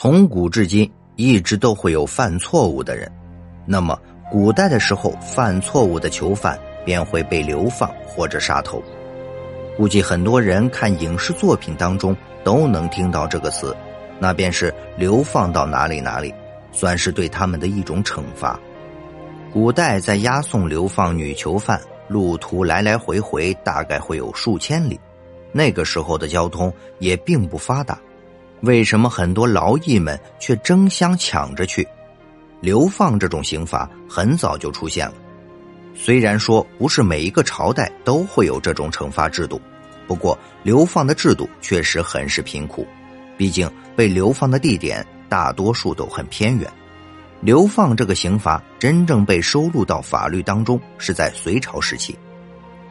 从古至今，一直都会有犯错误的人。那么，古代的时候，犯错误的囚犯便会被流放或者杀头。估计很多人看影视作品当中都能听到这个词，那便是流放到哪里哪里，算是对他们的一种惩罚。古代在押送流放女囚犯，路途来来回回大概会有数千里，那个时候的交通也并不发达。为什么很多劳役们却争相抢着去流放？这种刑罚很早就出现了。虽然说不是每一个朝代都会有这种惩罚制度，不过流放的制度确实很是贫苦。毕竟被流放的地点大多数都很偏远。流放这个刑罚真正被收录到法律当中是在隋朝时期，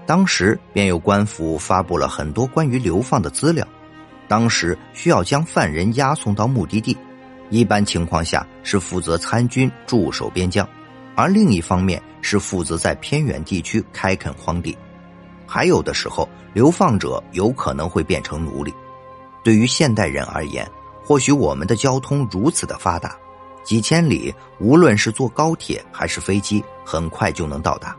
当时便有官府发布了很多关于流放的资料。当时需要将犯人押送到目的地，一般情况下是负责参军驻守边疆，而另一方面是负责在偏远地区开垦荒地。还有的时候，流放者有可能会变成奴隶。对于现代人而言，或许我们的交通如此的发达，几千里无论是坐高铁还是飞机，很快就能到达。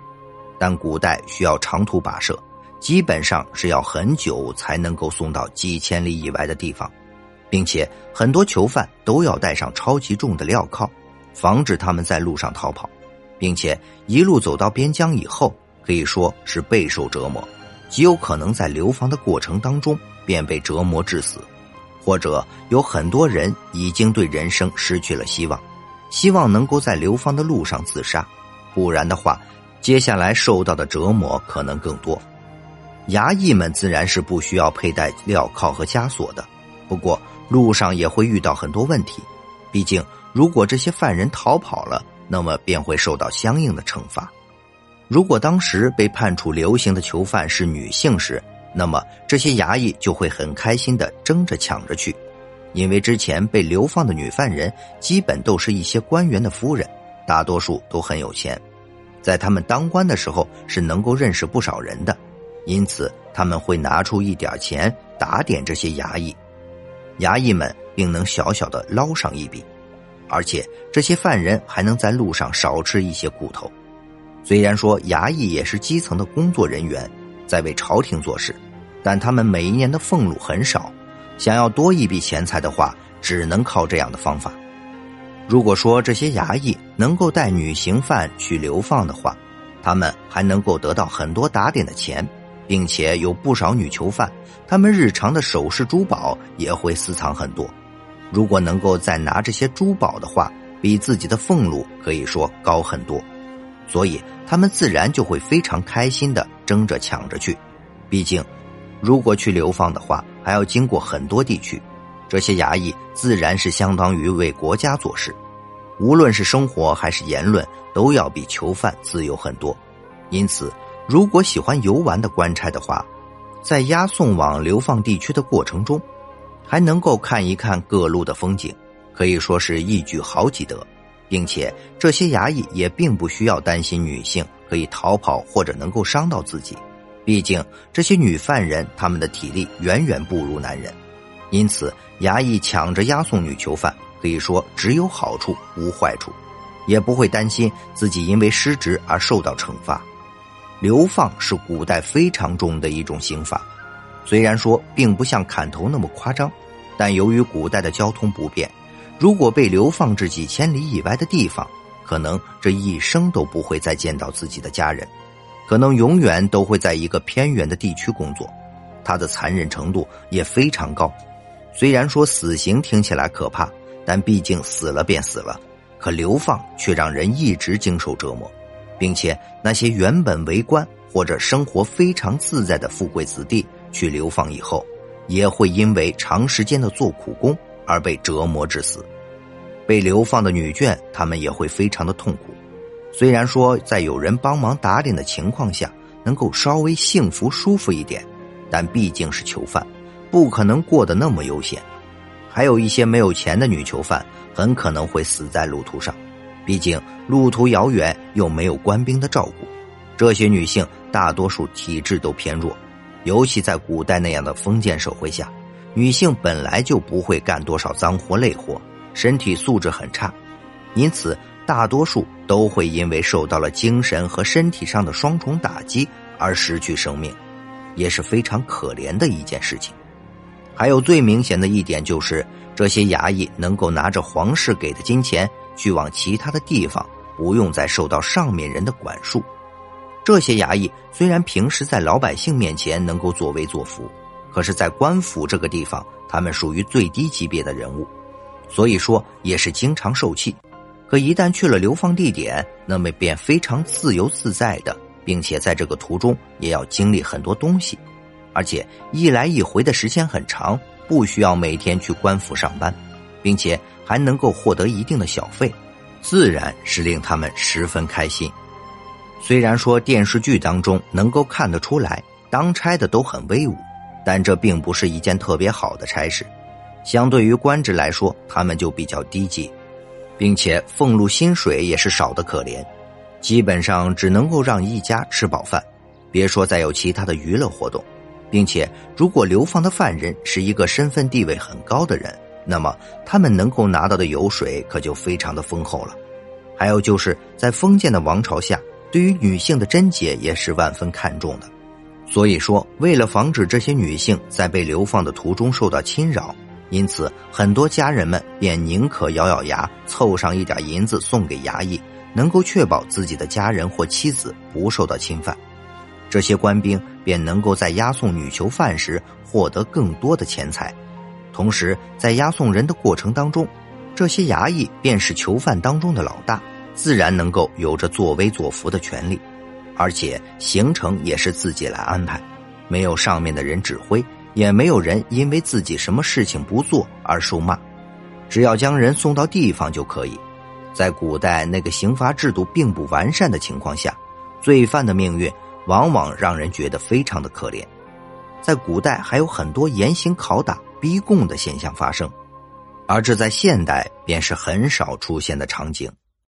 但古代需要长途跋涉。基本上是要很久才能够送到几千里以外的地方，并且很多囚犯都要带上超级重的镣铐，防止他们在路上逃跑，并且一路走到边疆以后，可以说是备受折磨，极有可能在流放的过程当中便被折磨致死，或者有很多人已经对人生失去了希望，希望能够在流放的路上自杀，不然的话，接下来受到的折磨可能更多。衙役们自然是不需要佩戴镣铐和枷锁的，不过路上也会遇到很多问题。毕竟，如果这些犯人逃跑了，那么便会受到相应的惩罚。如果当时被判处流刑的囚犯是女性时，那么这些衙役就会很开心的争着抢着去，因为之前被流放的女犯人基本都是一些官员的夫人，大多数都很有钱，在他们当官的时候是能够认识不少人的。因此，他们会拿出一点钱打点这些衙役，衙役们并能小小的捞上一笔，而且这些犯人还能在路上少吃一些苦头。虽然说衙役也是基层的工作人员，在为朝廷做事，但他们每一年的俸禄很少，想要多一笔钱财的话，只能靠这样的方法。如果说这些衙役能够带女刑犯去流放的话，他们还能够得到很多打点的钱。并且有不少女囚犯，他们日常的首饰珠宝也会私藏很多。如果能够再拿这些珠宝的话，比自己的俸禄可以说高很多，所以他们自然就会非常开心的争着抢着去。毕竟，如果去流放的话，还要经过很多地区，这些衙役自然是相当于为国家做事，无论是生活还是言论，都要比囚犯自由很多。因此。如果喜欢游玩的官差的话，在押送往流放地区的过程中，还能够看一看各路的风景，可以说是一举好几得，并且这些衙役也并不需要担心女性可以逃跑或者能够伤到自己，毕竟这些女犯人他们的体力远远不如男人，因此衙役抢着押送女囚犯，可以说只有好处无坏处，也不会担心自己因为失职而受到惩罚。流放是古代非常重的一种刑罚，虽然说并不像砍头那么夸张，但由于古代的交通不便，如果被流放至几千里以外的地方，可能这一生都不会再见到自己的家人，可能永远都会在一个偏远的地区工作，它的残忍程度也非常高。虽然说死刑听起来可怕，但毕竟死了便死了，可流放却让人一直经受折磨。并且那些原本为官或者生活非常自在的富贵子弟去流放以后，也会因为长时间的做苦工而被折磨致死。被流放的女眷，他们也会非常的痛苦。虽然说在有人帮忙打点的情况下，能够稍微幸福舒服一点，但毕竟是囚犯，不可能过得那么悠闲。还有一些没有钱的女囚犯，很可能会死在路途上。毕竟路途遥远，又没有官兵的照顾，这些女性大多数体质都偏弱，尤其在古代那样的封建社会下，女性本来就不会干多少脏活累活，身体素质很差，因此大多数都会因为受到了精神和身体上的双重打击而失去生命，也是非常可怜的一件事情。还有最明显的一点就是，这些衙役能够拿着皇室给的金钱去往其他的地方，不用再受到上面人的管束。这些衙役虽然平时在老百姓面前能够作威作福，可是，在官府这个地方，他们属于最低级别的人物，所以说也是经常受气。可一旦去了流放地点，那么便非常自由自在的，并且在这个途中也要经历很多东西。而且一来一回的时间很长，不需要每天去官府上班，并且还能够获得一定的小费，自然是令他们十分开心。虽然说电视剧当中能够看得出来，当差的都很威武，但这并不是一件特别好的差事。相对于官职来说，他们就比较低级，并且俸禄薪水也是少的可怜，基本上只能够让一家吃饱饭，别说再有其他的娱乐活动。并且，如果流放的犯人是一个身份地位很高的人，那么他们能够拿到的油水可就非常的丰厚了。还有就是在封建的王朝下，对于女性的贞洁也是万分看重的。所以说，为了防止这些女性在被流放的途中受到侵扰，因此很多家人们便宁可咬咬牙凑上一点银子送给衙役，能够确保自己的家人或妻子不受到侵犯。这些官兵便能够在押送女囚犯时获得更多的钱财，同时在押送人的过程当中，这些衙役便是囚犯当中的老大，自然能够有着作威作福的权利，而且行程也是自己来安排，没有上面的人指挥，也没有人因为自己什么事情不做而受骂，只要将人送到地方就可以。在古代那个刑罚制度并不完善的情况下，罪犯的命运。往往让人觉得非常的可怜，在古代还有很多严刑拷打、逼供的现象发生，而这在现代便是很少出现的场景。